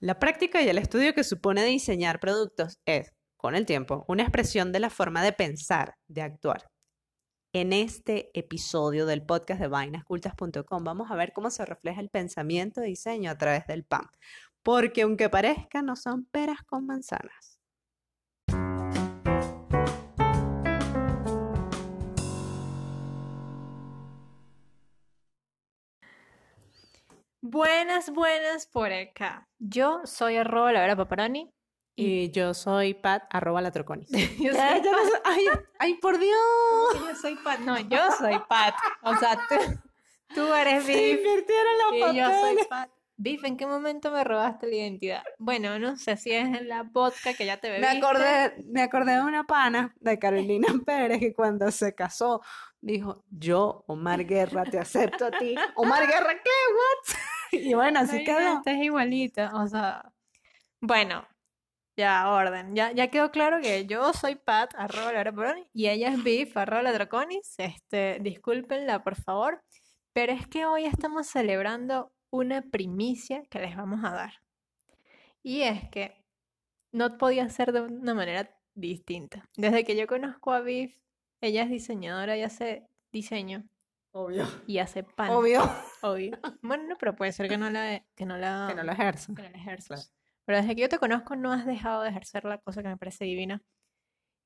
La práctica y el estudio que supone diseñar productos es, con el tiempo, una expresión de la forma de pensar, de actuar. En este episodio del podcast de vainascultas.com vamos a ver cómo se refleja el pensamiento de diseño a través del PAN. Porque aunque parezca, no son peras con manzanas. Buenas, buenas por acá. Yo soy arroba la vera paparani. Y yo soy Pat, arroba la troconis. Yo soy ay, ay, por Dios. Yo soy Pat. No, yo soy Pat. O sea, tú, tú eres Se Biff invirtieron los y yo soy. Pat. Biff, ¿en qué momento me robaste la identidad? Bueno, no sé si es en la vodka que ya te Me bebiste. acordé, me acordé de una pana de Carolina Pérez que cuando se casó dijo, yo, Omar Guerra, te acepto a ti. Omar Guerra, ¿qué? What? Y bueno, así quedó. Imagínate, es igualita, o sea, bueno, ya orden, ya, ya quedó claro que yo soy Pat, arroba la Peroni, y ella es Biff, arroba la Draconis, este, discúlpenla por favor, pero es que hoy estamos celebrando una primicia que les vamos a dar, y es que no podía ser de una manera distinta. Desde que yo conozco a Biff, ella es diseñadora y hace diseño Obvio. y hace pan. Obvio. Obvio. Bueno, no, pero puede ser que no la, que no la, Que no lo ejerza. que no la ejerzas. Claro. Pero desde que yo te conozco no has dejado de ejercer la cosa que me parece divina.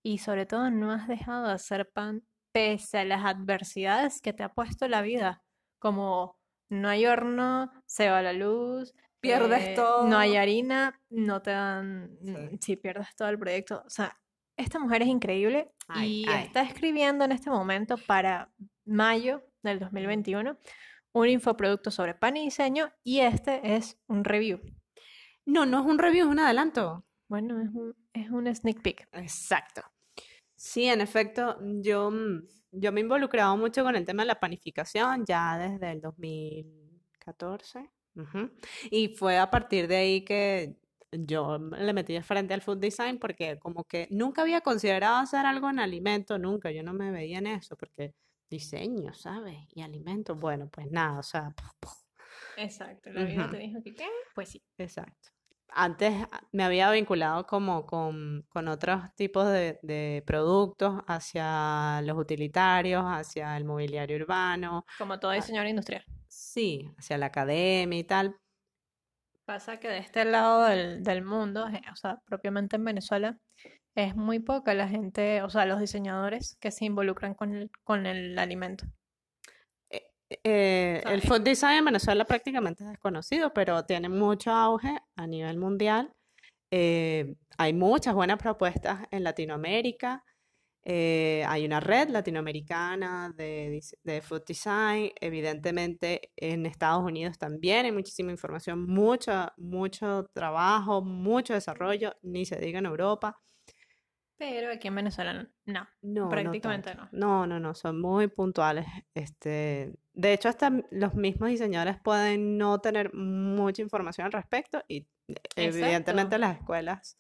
Y sobre todo no has dejado de hacer pan pese a las adversidades que te ha puesto la vida. Como no hay horno, se va la luz, Pierdes eh, todo. no hay harina, no te dan... Sí. Sí, pierdes todo el proyecto. O sea, esta mujer es increíble Ay, y ay. está escribiendo en este momento para mayo del 2021 un infoproducto sobre pan y diseño y este es un review. No, no es un review, es un adelanto. Bueno, es un, es un sneak peek. Exacto. Sí, en efecto, yo, mm, yo me he involucrado mucho con el tema de la panificación ya desde el 2014. ujú, Y fue a partir de ahí que yo le metí de frente al food design porque como que nunca había considerado hacer algo en alimento, nunca, yo no me veía en eso porque diseño, ¿sabes? Y alimento, bueno, pues nada, o sea, Exacto, la vida te dijo que qué, pues sí. Exacto. Antes ah, me había vinculado como con, con otros tipos de, de productos hacia los utilitarios, hacia el mobiliario urbano, Como todo diseñador industrial. sí, hacia la academia y tal. Pasa que de este lado del, del mundo, eh, o sea, propiamente en Venezuela, es muy poca la gente, o sea, los diseñadores que se involucran con el, con el alimento. Eh, el Ay. food design en Venezuela prácticamente es desconocido, pero tiene mucho auge a nivel mundial. Eh, hay muchas buenas propuestas en Latinoamérica. Eh, hay una red latinoamericana de, de food design. Evidentemente, en Estados Unidos también hay muchísima información, mucho, mucho trabajo, mucho desarrollo, ni se diga en Europa. Pero aquí en Venezuela no. No, no Prácticamente no. No, no, no, son muy puntuales. Este, de hecho, hasta los mismos diseñadores pueden no tener mucha información al respecto y eh, evidentemente las escuelas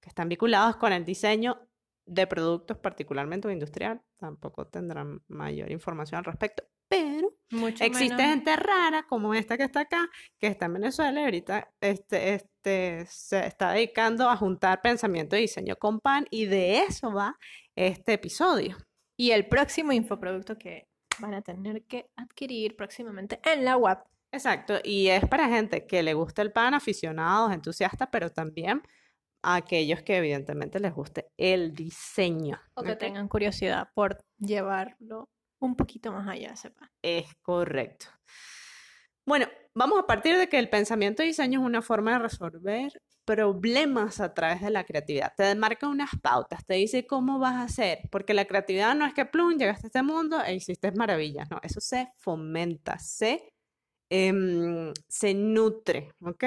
que están vinculadas con el diseño de productos, particularmente industrial, tampoco tendrán mayor información al respecto. Pero Mucho existe menos- gente rara como esta que está acá, que está en Venezuela y ahorita este, este, se está dedicando a juntar pensamiento y diseño con pan y de eso va este episodio. Y el próximo infoproducto que van a tener que adquirir próximamente en la web. Exacto, y es para gente que le gusta el pan, aficionados, entusiastas, pero también a aquellos que evidentemente les guste el diseño. O que tengan curiosidad por llevarlo un poquito más allá, sepa. Es correcto. Bueno, vamos a partir de que el pensamiento y diseño es una forma de resolver problemas a través de la creatividad. Te marca unas pautas, te dice cómo vas a hacer, porque la creatividad no es que plum, llegaste a este mundo e hiciste maravillas, no, eso se fomenta, se, em, se nutre, ¿ok?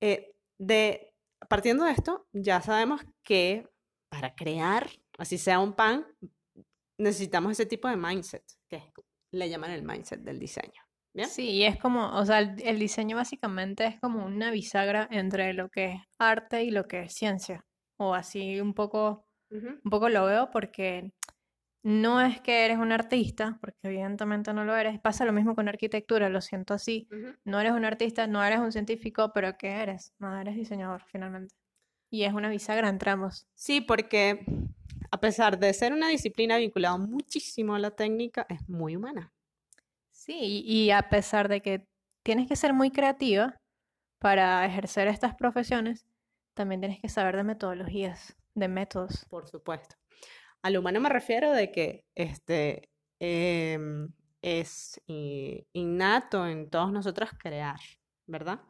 Eh, de, partiendo de esto, ya sabemos que para crear, así sea un pan, necesitamos ese tipo de mindset, que es- le llaman el mindset del diseño. ¿Bien? Sí, y es como, o sea, el, el diseño básicamente es como una bisagra entre lo que es arte y lo que es ciencia. O así un poco, Ujú. un poco lo veo porque no es que eres un artista, porque evidentemente no lo eres. Pasa lo mismo con arquitectura, lo siento así. No eres un artista, no eres un científico, pero ¿qué eres? No, eres diseñador finalmente. Y es una bisagra entre ambos. Sí, porque a pesar de ser una disciplina vinculada muchísimo a la técnica, es muy humana. Sí, y, a pesar de que tienes que ser muy creativa para ejercer estas profesiones, también tienes que saber de metodologías, de métodos. Por supuesto. Al humano me refiero de que este, em, es innato en todos nosotros crear, ¿verdad?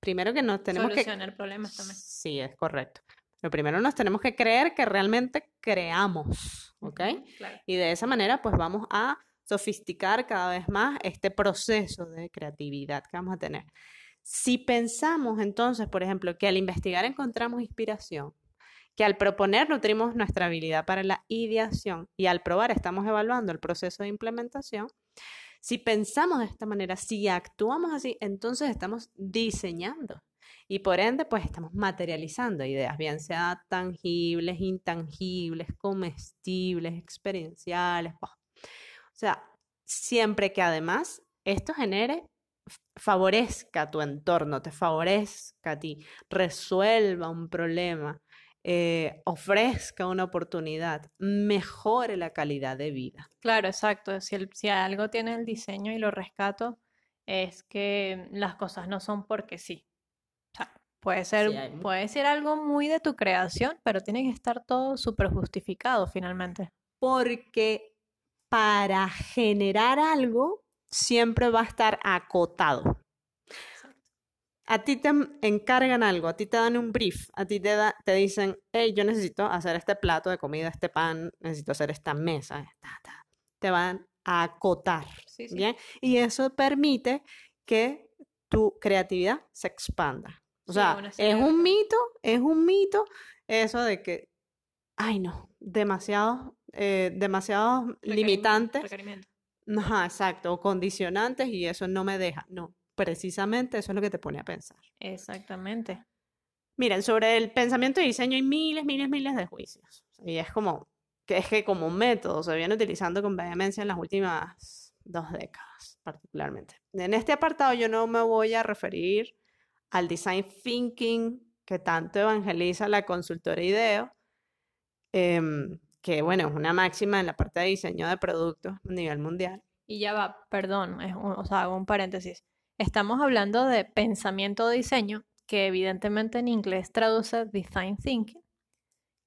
Primero que nos tenemos que... Solucionar problemas también. Sí, es correcto. Pero primero nos tenemos que creer que realmente creamos, ¿ok? Claro. Y de esa manera, pues vamos a sofisticar cada vez más este proceso de creatividad que vamos a tener. Si pensamos entonces, por ejemplo, que al investigar encontramos inspiración, que al proponer nutrimos nuestra habilidad para la ideación y al probar estamos evaluando el proceso de implementación, si pensamos de esta manera, si actuamos así, entonces estamos diseñando y por ende pues estamos materializando ideas, bien sea tangibles, intangibles, comestibles, experienciales. O sea, siempre que además esto genere, favorezca tu entorno, te favorezca a ti, resuelva un problema, eh, ofrezca una oportunidad, mejore la calidad de vida. Claro, exacto. Si, si algo tiene el diseño y lo rescato, es que las cosas no son porque sí. Puede ser, Sí, hay mu- puede ser algo muy de tu creación, pero tiene que estar todo súper justificado finalmente. Porque para generar algo siempre va a estar acotado. A ti te en- encargan algo, a ti te dan un brief, a ti te, da- te dicen, hey, yo necesito hacer este plato de comida, este pan, necesito hacer esta mesa. ta". Te van a acotar, Sí, sí. ¿bien? Y eso permite que tu creatividad se expanda. O sea, es un mito, es un mito eso de que, ay no, demasiados, eh, demasiados Requerimiento- limitantes requerimiento. Ajá, exacto, o condicionantes y eso no me deja. No, precisamente eso es lo que te pone a pensar. Exactamente. Miren, sobre el pensamiento y diseño hay miles, miles, miles de juicios. Y es como que es que como método se viene utilizando con vehemencia en las últimas dos décadas, particularmente. En este apartado yo no me voy a referir al design thinking que tanto evangeliza la consultora IDEO, em, que bueno, es una máxima en la parte de diseño de productos a nivel mundial. Y ya va, perdón, es un- o sea, hago un paréntesis. Estamos hablando de pensamiento o diseño, que evidentemente en inglés traduce design thinking,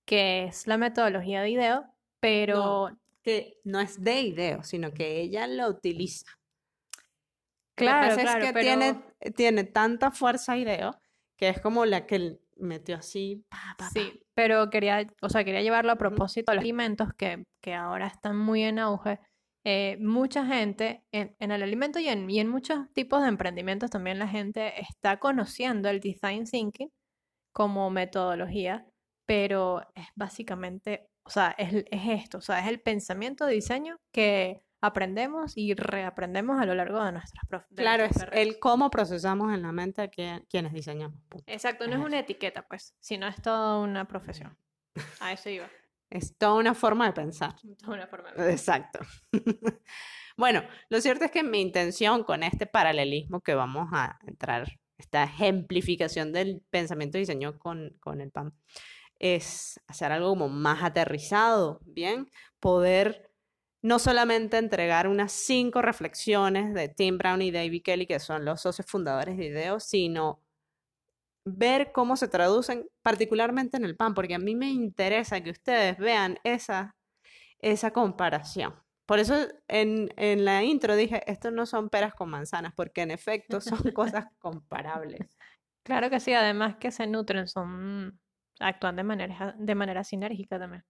que es la metodología de IDEO, pero que no es de ideo, sino que ella lo utiliza. Lo que claro, pasa claro, es que pero tiene, tiene tanta fuerza ideo que es como la que metió así. pa, pa, pa. sí, pero quería, o sea, quería llevarlo a propósito de los alimentos que, que ahora están muy en auge. Eh, mucha gente en, en el alimento y en, y en muchos tipos de emprendimientos también la gente está conociendo el design thinking como metodología, pero es básicamente, o sea, es, es esto, o sea, es el pensamiento de diseño que aprendemos y reaprendemos a lo largo de nuestras prof- de Claro, es carreras. el cómo procesamos en la mente que- quienes diseñamos. Exacto, no es es una etiqueta, pues, sino es toda una profesión. A eso iba. Es toda una forma de pensar. Toda una forma de Exacto. Bueno, lo cierto es que mi intención con este paralelismo que vamos a entrar, esta ejemplificación del pensamiento y diseño con, con el PAM, es hacer algo como más aterrizado, ¿bien? Poder no solamente entregar unas cinco reflexiones de Tim Brown y David Kelly, que son los socios fundadores de IDEO, sino ver cómo se traducen particularmente en el PAM, porque a mí me interesa que ustedes vean esa, esa comparación. Por eso en, en la intro dije, estos no son peras con manzanas, porque en efecto son cosas comparables. Claro que sí, además que se nutren, son, actúan de manera, de manera sinérgica también.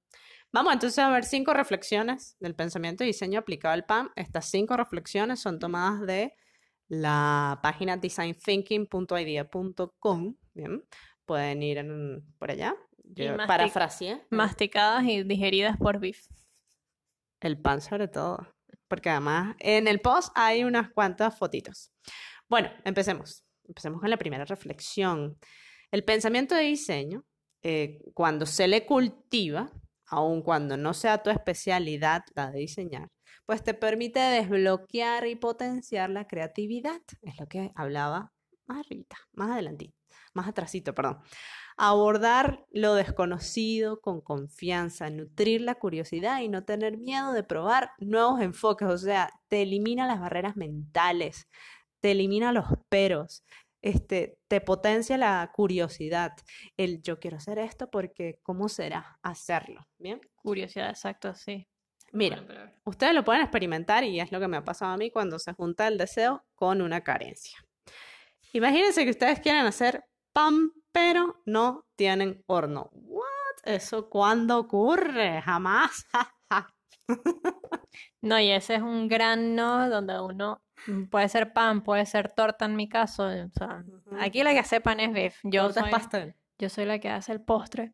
Vamos entonces a ver cinco reflexiones del pensamiento y diseño aplicado al PAM. Estas cinco reflexiones son tomadas de la página designthinking.idea.com. Bien, pueden ir en- por allá. Yo mastic- parafraseé Masticadas y digeridas por Biff. el pan sobre todo, porque además en el post hay unas cuantas fotitos. Bueno, empecemos. Empecemos con la primera reflexión. El pensamiento de diseño, eh, cuando se le cultiva, aun cuando no sea tu especialidad la de diseñar, pues te permite desbloquear y potenciar la creatividad. Es lo que hablaba más más adelantito, más atrasito, perdón. Abordar lo desconocido con confianza, nutrir la curiosidad y no tener miedo de probar nuevos enfoques. O sea, te elimina las barreras mentales, te elimina los peros, este, te potencia la curiosidad. El yo quiero hacer esto porque ¿cómo será hacerlo? ¿Bien? Curiosidad, exacto, sí. Mira, ustedes lo pueden experimentar y es lo que me ha pasado a mí cuando se junta el deseo con una carencia. Imagínense que ustedes quieren hacer pan, pero no tienen horno. ¿What? ¿Eso cuándo ocurre? Jamás. No, y ese es un gran no donde uno mm, puede ser pan, puede ser torta en mi caso. O sea, aquí la que hace pan es beef. Yo Torta es soy, pastel. yo soy la que hace el postre.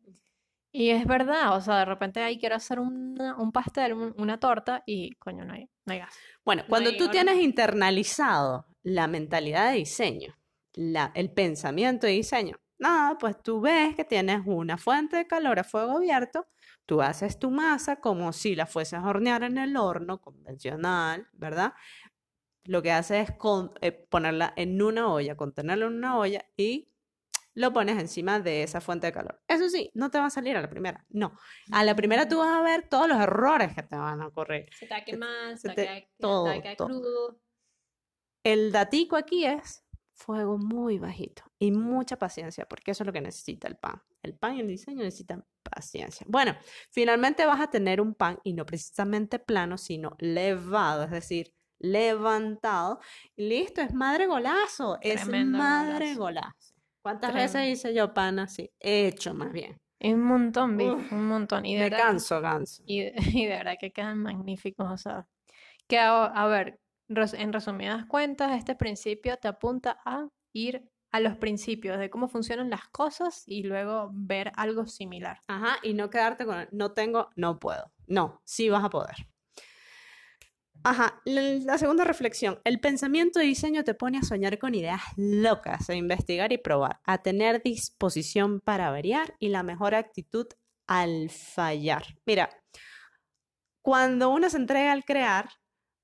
Y es verdad, o sea, de repente ahí quiero hacer una- un pastel, un- una torta y coño, no hay, no hay gas. Bueno, No cuando tú tienes internalizado la mentalidad de diseño, la- el pensamiento de diseño, nada, pues tú ves que tienes una fuente de calor a fuego abierto, tú haces tu masa como si la fueses a hornear en el horno convencional, ¿verdad? Lo que haces es con- eh, ponerla en una olla, contenerla en una olla y lo pones encima de esa fuente de calor. Eso sí, no te va a salir a la primera, no. A la primera tú vas a ver todos los errores que te van a ocurrir. Se te va a quemar, se te- va a quedar- crudo. El datico aquí es fuego muy bajito y mucha paciencia, porque eso es lo que necesita el pan. El pan y el diseño necesitan paciencia. Bueno, finalmente vas a tener un pan y no precisamente plano, sino levado, es decir, levantado. Y listo, es madre golazo, es madre golazo. golazo. ¿Cuántas Tremendo. veces hice yo pan así? Hecho más bien. Un montón, beef, Uf, un montón. Y de Me verdad, canso, canso. y y de verdad que quedan magníficos, o sea, que a, a ver, en resumidas cuentas, este principio te apunta a ir a los principios de cómo funcionan las cosas y luego ver algo similar. Ajá, y no quedarte con no tengo, no puedo. No, sí vas a poder. Ajá, la segunda reflexión. El pensamiento de diseño te pone a soñar con ideas locas, a investigar y probar, a tener disposición para variar y la mejor actitud al fallar. Mira, cuando uno se entrega al crear,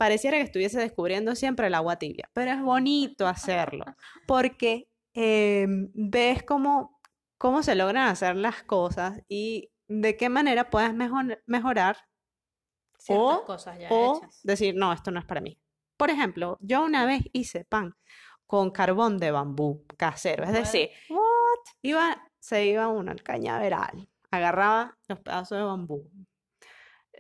pareciera que estuviese descubriendo siempre el agua tibia, pero es bonito hacerlo porque eh, ves cómo, cómo se logran hacer las cosas y de qué manera puedes mejor- mejorar Ciertas O- cosas ya o hechas. decir, no, esto no es para mí. Por ejemplo, yo una vez hice pan con carbón de bambú casero, es decir, what? Iba, se iba uno al cañaveral, agarraba los pedazos de bambú,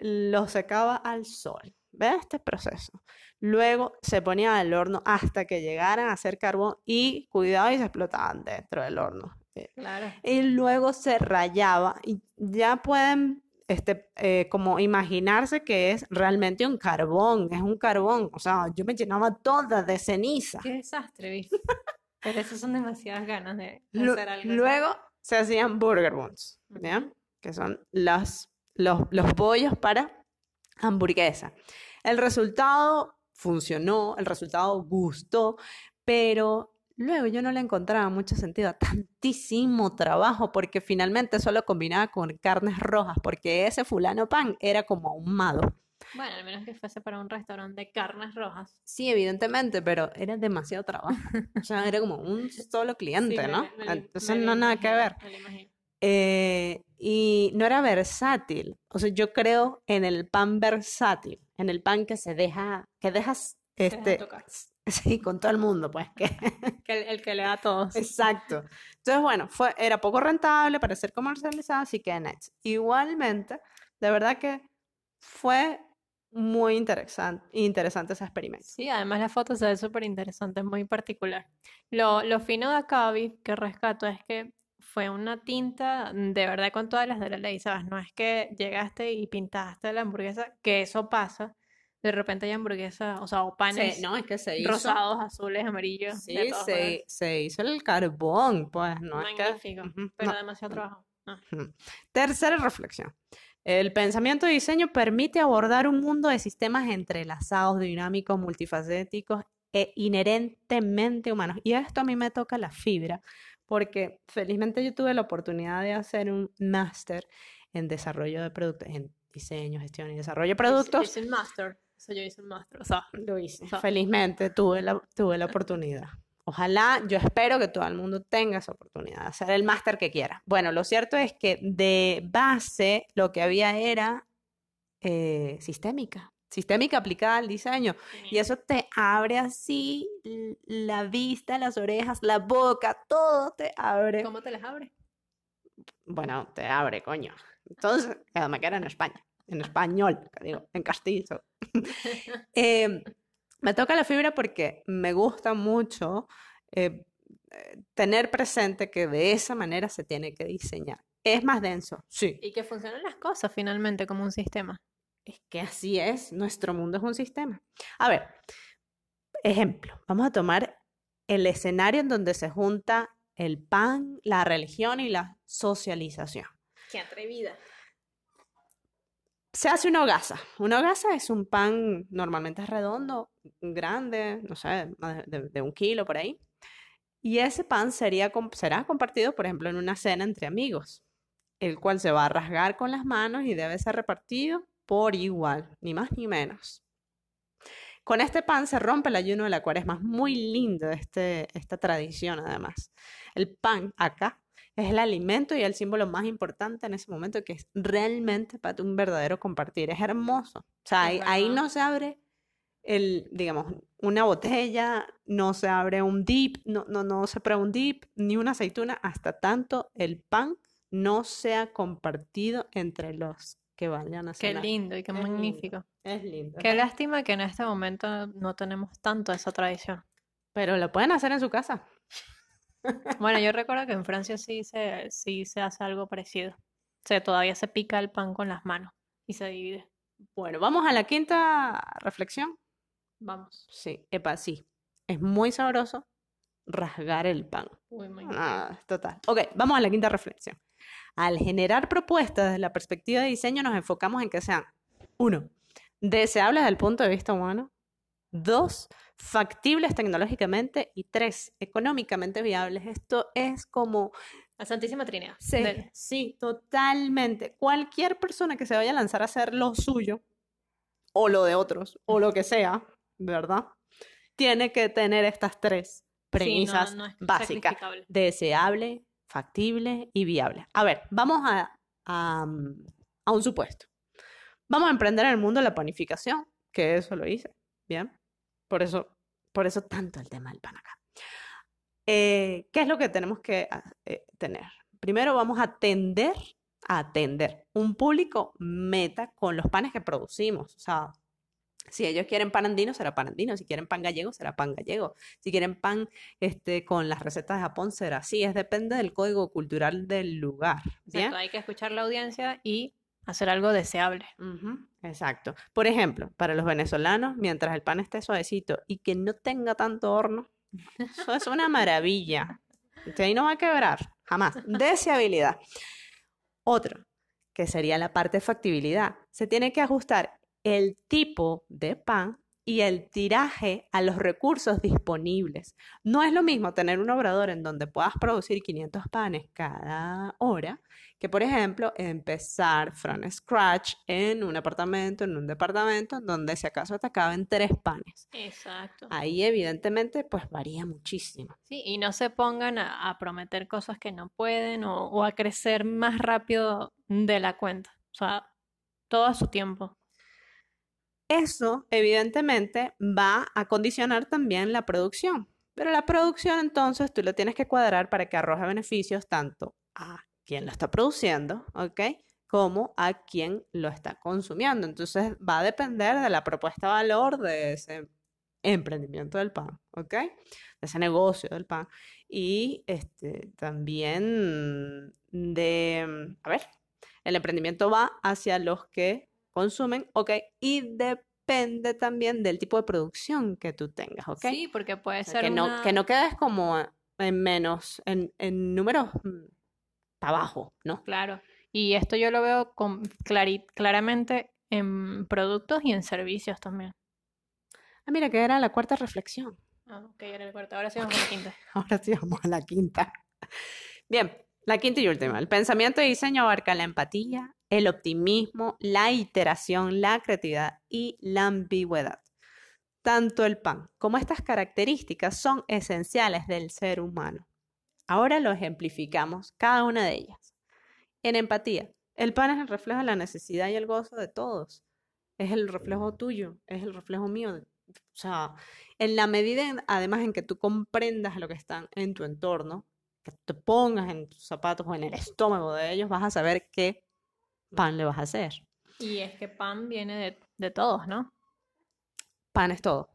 los secaba al sol. ¿Ves este proceso? Luego se ponía al horno hasta que llegaran a ser carbón y cuidado y se explotaban dentro del horno. Claro. y luego se rayaba y ya pueden este, eh, como imaginarse que es realmente un carbón, es un carbón, o sea, yo me llenaba toda de ceniza. Qué desastre. Pero esas son demasiadas ganas de hacer algo. luego se hacían burger buns. Que son las, los, los bollos para hamburguesa. El resultado funcionó, el resultado gustó, pero luego yo no le encontraba mucho sentido a tantísimo trabajo porque finalmente solo combinaba con carnes rojas porque ese fulano pan era como ahumado. Bueno, al menos que fuese para un restaurante de carnes rojas. Sí, evidentemente, pero era demasiado trabajo. O sea, era como un solo cliente, Sí, ¿no? lo- me lo- Entonces me lo no nada que ver. me lo imagino. Eh, y no era versátil. O sea, yo creo en el pan versátil, en el pan que se deja, que dejas, deja este, tocar. sí, con todo el mundo, pues, que, Que el, el que le da a todos. exacto. Entonces, bueno, fue, era poco rentable para ser comercializado, así que Nets. Igualmente, de verdad que fue muy interesante, interesante ese experimento. Sí, además la foto se ve súper interesante, muy particular. Lo, lo fino de acá, Viv, que rescato es que fue una tinta de verdad con todas las de la ley, ¿sabes? No es que llegaste y pintaste la hamburguesa, que eso pasa. De repente hay hamburguesas, o sea, o panes no, es que se hizo, rosados, azules, amarillos, sí, de se, se hizo el carbón, pues, no es que... Pero no. demasiado trabajo. Ah, Ujú. Tercera reflexión. El pensamiento de diseño permite abordar un mundo de sistemas entrelazados, dinámicos, multifacéticos e inherentemente humanos. Y esto a mí me toca la fibra, porque felizmente yo tuve la oportunidad de hacer un máster en desarrollo de productos, en diseño, gestión y desarrollo de productos. Hice el máster. Eso yo hice el máster. O sea, Lo hice. sea- Felizmente tuve la, tuve la oportunidad. Ojalá, yo espero que todo el mundo tenga esa oportunidad de hacer el máster que quiera. Bueno, lo cierto es que de base lo que había era eh, sistémica, sistémica aplicada al diseño. Y eso te abre así la vista, las orejas, la boca, todo te abre. ¿Cómo te las abre? Bueno, te abre, coño. Entonces, además que era en España, en español, digo, en castizo. Eh, me toca la fibra porque me gusta mucho eh, tener presente que de esa manera se tiene que diseñar. Es más denso, sí. Y que funcionan las cosas finalmente como un sistema. Es que así es, nuestro mundo es un sistema. A ver, ejemplo, vamos a tomar el escenario en donde se junta el pan, la religión y la socialización. Qué atrevida. Se hace una hogaza. Una hogaza es un pan normalmente es redondo, grande, no sé, de, un kilo por ahí. Y ese pan sería, será compartido, por ejemplo, en una cena entre amigos, el cual se va a rasgar con las manos y debe ser repartido por igual, ni más ni menos. Con este pan se rompe el ayuno de la cuaresma. Es muy lindo este, esta tradición, además. El pan acá es el alimento y el símbolo más importante en ese momento, que es realmente para un verdadero compartir. Es hermoso. O sea, ahí, no se abre el, digamos, una botella, no se abre un dip, no, no, no se prueba un dip, ni una aceituna, hasta tanto el pan no sea compartido entre los que vayan a Qué lindo y qué Es lindo. magnífico. Es lindo. Qué lástima que en este momento no tenemos tanto esa tradición. Pero lo pueden hacer en su casa. Bueno, yo recuerdo que en Francia sí se, sí se hace algo parecido. O sea, todavía se pica el pan con las manos y se divide. Bueno, vamos a la quinta reflexión. Vamos. Sí, epa, sí. Es muy sabroso rasgar el pan. Uy, Ah, total. Ok, vamos a la quinta reflexión. Al generar propuestas desde la perspectiva de diseño, nos enfocamos en que sean, uno, deseables desde el punto de vista humano, dos, factibles tecnológicamente y tres, económicamente viables. Esto es como La Santísima Trinidad. Sí, sí, totalmente. Cualquier persona que se vaya a lanzar a hacer lo suyo, o lo de otros, o lo que sea, ¿verdad? Tiene que tener estas tres Sí, no- premisas no es básicas. Deseable, factible y viable. A ver, vamos a, a, un supuesto. Vamos a emprender en el mundo la panificación, que eso lo hice, ¿bien? Por eso, por eso tanto el tema del pan acá. Eh, ¿qué es lo que tenemos que eh, tener? Primero vamos a atender, a atender un público meta con los panes que producimos. O sea, si ellos quieren pan andino, será pan andino. Si quieren pan gallego, será pan gallego. Si quieren pan este, con las recetas de Japón, será así. Es depende del código cultural del lugar. Exacto, hay que escuchar la audiencia y hacer algo deseable. Exacto. Por ejemplo, para los venezolanos, mientras el pan esté suavecito y que no tenga tanto horno, eso es una maravilla. Ahí no va a quebrar, jamás. Deseabilidad. Otro, que sería la parte de factibilidad. Se tiene que ajustar el tipo de pan y el tiraje a los recursos disponibles. No es lo mismo tener un obrador en donde puedas producir 500 panes cada hora que, por ejemplo, empezar from scratch en un apartamento, en un departamento, en donde si acaso te caben tres panes. Exacto. Ahí evidentemente pues varía muchísimo. Sí, y no se pongan a, a prometer cosas que no pueden o, o a crecer más rápido de la cuenta. O sea, todo a su tiempo. Eso evidentemente va a condicionar también la producción. Pero la producción entonces tú lo tienes que cuadrar para que arroje beneficios tanto a quien lo está produciendo, ¿ok? Como a quien lo está consumiendo. Entonces va a depender de la propuesta de valor de ese emprendimiento del pan, ¿ok? De ese negocio del pan. Y este, también de, a ver, el emprendimiento va hacia los que consumen, ¿ok? Y depende también del tipo de producción que tú tengas, ¿ok? Sí, porque puede O sea, ser que no, una- que no quedes como en menos, en, en números para abajo, ¿no? Claro. Y esto yo lo veo con claramente en productos y en servicios también. Ah, mira, que era la cuarta reflexión. Ah, ok, era el cuarto. Ahora sí vamos con la quinta. Ahora sí vamos a la quinta. Bien, La quinta y última. El pensamiento de diseño abarca la empatía, el optimismo, la iteración, la creatividad y la ambigüedad. Tanto el pan como estas características son esenciales del ser humano. Ahora lo ejemplificamos, cada una de ellas. En empatía, el pan es el reflejo de la necesidad y el gozo de todos. Es el reflejo tuyo, es el reflejo mío. O sea, en la medida, además, en que tú comprendas lo que están en tu entorno, que te pongas en tus zapatos o en el estómago de ellos, vas a saber qué pan le vas a hacer. Y es que pan viene de, de todos, ¿no? Pan es todo.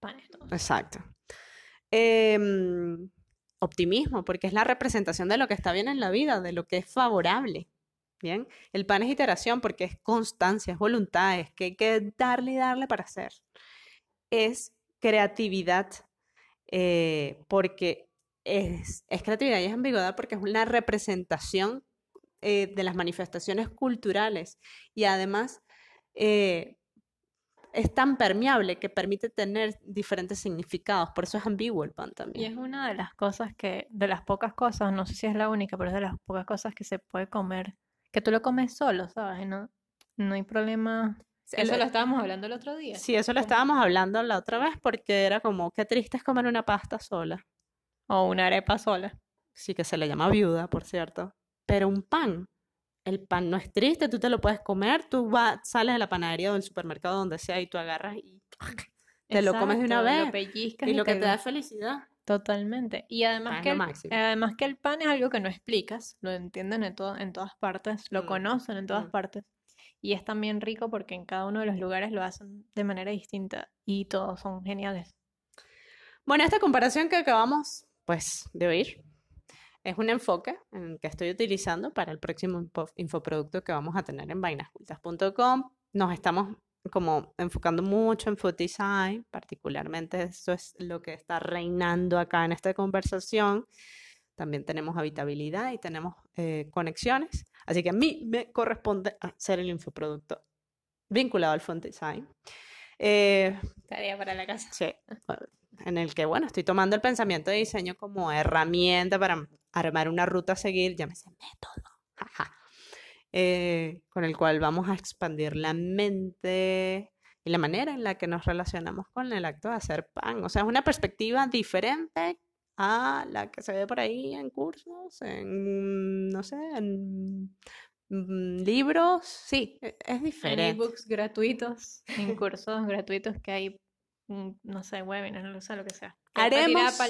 Pan es todo. Exacto. Em, optimismo, porque es la representación de lo que está bien en la vida, de lo que es favorable. Bien, el pan es iteración porque es constancia, es voluntad, es que hay que darle y darle para hacer. Es creatividad eh, porque es, es, creatividad y es ambigüedad porque es una representación eh, de las manifestaciones culturales y además eh, es tan permeable que permite tener diferentes significados, por eso es ambiguo el pan Y también. es una de las cosas que, de las pocas cosas, no sé si es la única, pero es de las pocas cosas que se puede comer, que tú lo comes solo, ¿sabes? Y No, no hay problema. Eso lo estábamos hablando el otro día. Sí, eso lo estábamos hablando la otra vez porque era como, qué triste es comer una pasta sola. O una arepa sola. Sí, que se le llama viuda, por cierto. Pero un pan, el pan no es triste, tú te lo puedes comer, tú vas, sales de la panadería o del supermercado, donde sea, y tú agarras y te lo comes de una vez. Lo pellizcas y lo que te te da felicidad. Totalmente. Y además que, el, además que el pan es algo que no explicas, lo entienden en, to- en todas partes, lo Mm, conocen en todas mm. partes. Y es también rico porque en cada uno de los lugares lo hacen de manera distinta y todos son geniales. Bueno, esta comparación que acabamos, pues, de oír, es un enfoque en que estoy utilizando para el próximo info- infoproducto que vamos a tener en vainascultas.com. Nos estamos como enfocando mucho en food design, particularmente eso es lo que está reinando acá en esta conversación. También tenemos habitabilidad y tenemos eh, conexiones. Así que a mí me corresponde hacer el infoproducto vinculado al food design. Eh, Tarea para la casa. Sí, en el que, bueno, estoy tomando el pensamiento de diseño como herramienta para armar una ruta a seguir, llámese método, jaja, eh, con el cual vamos a expandir la mente y la manera en la que nos relacionamos con el acto de hacer pan. O sea, es una perspectiva diferente a la que se ve por ahí en cursos, en, no sé, en mm, libros. Sí, e- es En diferente. ebooks gratuitos, en cursos gratuitos que hay, no sé, webinars, no sé, lo que sea. Haremos-.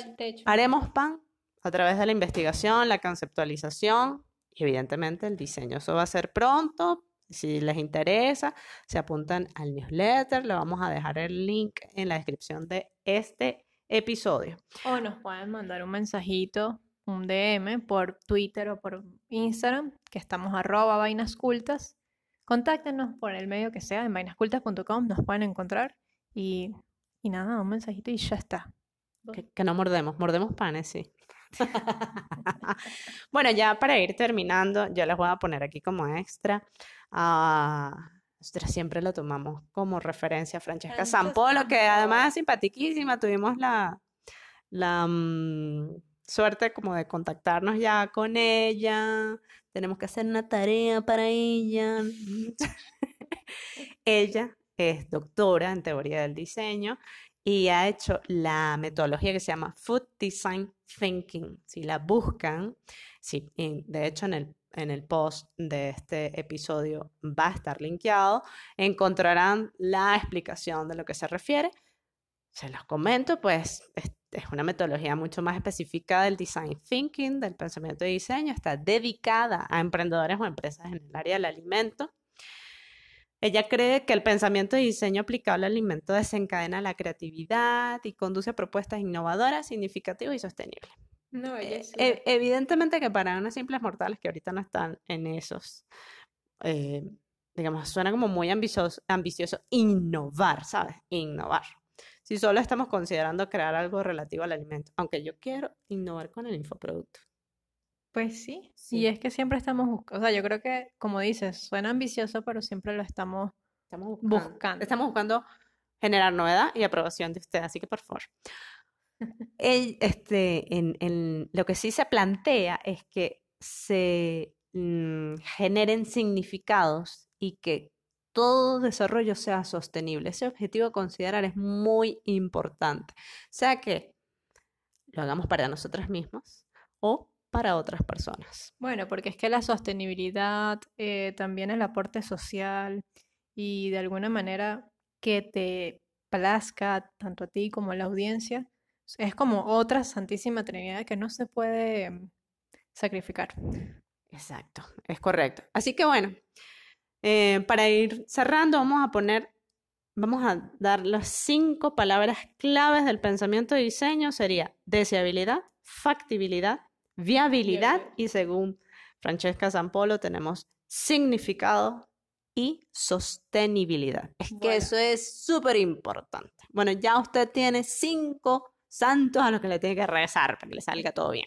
Haremos pan a través de la investigación, la conceptualización y evidentemente el diseño. Eso va a ser pronto. Si les interesa, se apuntan al newsletter. Le vamos a dejar el link en la descripción de este episodio. O nos pueden mandar un mensajito, un DM por Twitter o por Instagram, que estamos arroba vainascultas. Contáctenos por el medio que sea, en vainascultas.com nos pueden encontrar. Y, y nada, un mensajito y ya está. Que, que no mordemos, mordemos panes, sí. Bueno, ya para ir terminando, yo les voy a poner aquí como extra. nosotras siempre lo tomamos como referencia a Francesca Francesca Sampolo, que además es simpaticísima. Tuvimos la, la mm, suerte como de contactarnos ya con ella. Tenemos que hacer una tarea para ella. Ella es doctora en teoría del diseño y ha hecho la metodología que se llama Food Design Thinking. Si la buscan, sí, de hecho en el, en el post de este episodio va a estar linkeado, encontrarán la explicación de lo que se refiere. Se los comento, pues es, es una metodología mucho más específica del design thinking, del pensamiento de diseño, está dedicada a emprendedores o empresas en el área del alimento. Ella cree que el pensamiento de diseño aplicable al alimento desencadena la creatividad y conduce a propuestas innovadoras, significativas y sostenibles. No, Eh, e- evidentemente que para unos simples mortales que ahorita no están en esos, eh, digamos, suena como muy ambicioso, ambicioso innovar, ¿sabes? Innovar. Si solo estamos considerando crear algo relativo al alimento, aunque yo quiero innovar con el infoproducto. Pues sí, Sí. y es que siempre estamos buscando, o sea, yo creo que, como dices, suena ambicioso, pero siempre lo estamos Estamos Buscando. Estamos buscando generar novedad y aprobación de usted, así que por favor. El- este, en, en- lo que sí se plantea es que se mm, generen significados y que todo desarrollo sea sostenible. Ese objetivo a considerar es muy importante. Sea que lo hagamos para nosotros mismos o para otras personas. Bueno, porque es que la sostenibilidad, eh, también el aporte social y de alguna manera que te plazca tanto a ti como a la audiencia, es como otra santísima trinidad que no se puede mm, sacrificar. Exacto, es correcto. Así que bueno, eh, para ir cerrando, vamos a poner, vamos a dar las cinco palabras claves del pensamiento de diseño. Sería deseabilidad, factibilidad, viabilidad y según Francesca Zampolo tenemos significado y sostenibilidad. Es que eso es súper importante. Bueno, ya usted tiene cinco santos a los que le tiene que rezar para que le salga todo bien.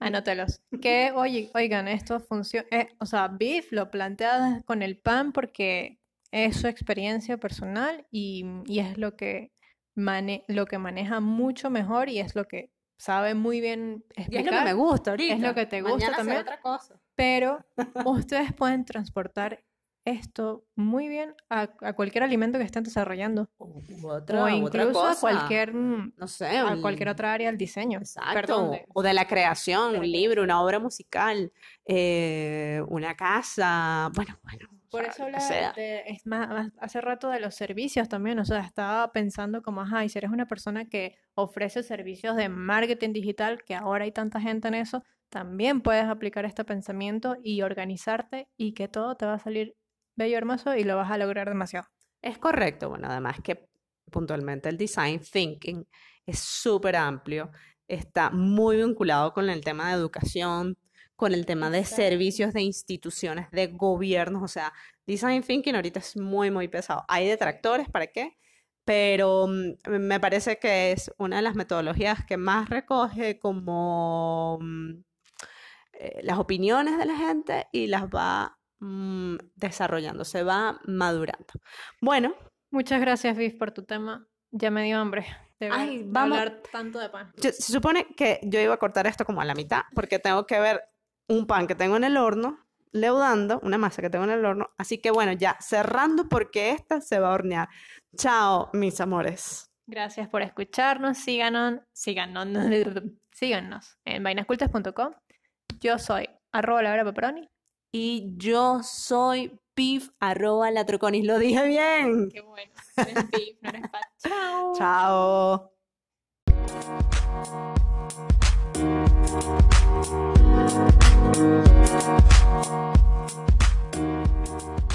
Anótelos. Que, oye, oigan, esto funciona. Eh, o sea, Biff lo plantea con el pan porque es su experiencia personal y, es lo que, lo que maneja mucho mejor y es lo que sabe muy bien explicar. Y es lo que me gusta ahorita. Es lo que te gusta también. otra cosa. Pero ustedes pueden transportar esto muy bien a, cualquier alimento que estén desarrollando. o incluso a cualquier, no sé, a cualquier otra área del diseño. Exacto. o de la creación, un libro, una obra musical, eh, una casa, bueno, bueno. Por eso hablaba es más, hace rato de los servicios también, o sea, estaba pensando como, ajá, y si eres una persona que ofrece servicios de marketing digital, que ahora hay tanta gente en eso, también puedes aplicar este pensamiento y organizarte y que todo te va a salir bello, hermoso y lo vas a lograr demasiado. Es correcto, bueno, además que puntualmente el design thinking es súper amplio, está muy vinculado con el tema de educación, con el tema de servicios de instituciones, de gobiernos, o sea, design thinking ahorita es muy, muy pesado. Hay detractores, ¿para qué? Pero mm, me parece que es una de las metodologías que más recoge como mm, eh, las opiniones de la gente y las va Mm, desarrollando, se va madurando. Bueno. Muchas gracias, Viv, por tu tema. Ya me dio hambre de, hablar tanto de pan. se supone que yo iba a cortar esto como a la mitad, porque tengo que ver un pan que tengo en el horno, leudando, una masa que tengo en el horno. Así que bueno, ya cerrando porque esta se va a hornear. Chao, mis amores. Gracias por escucharnos. Síganos, síganos, síganos en vainascultas.com. Yo soy arroba la y yo soy pif arroba latroconis. Lo dije bien. Qué bueno. Eres pif, no eres pat. Chao. Chao. Thank you.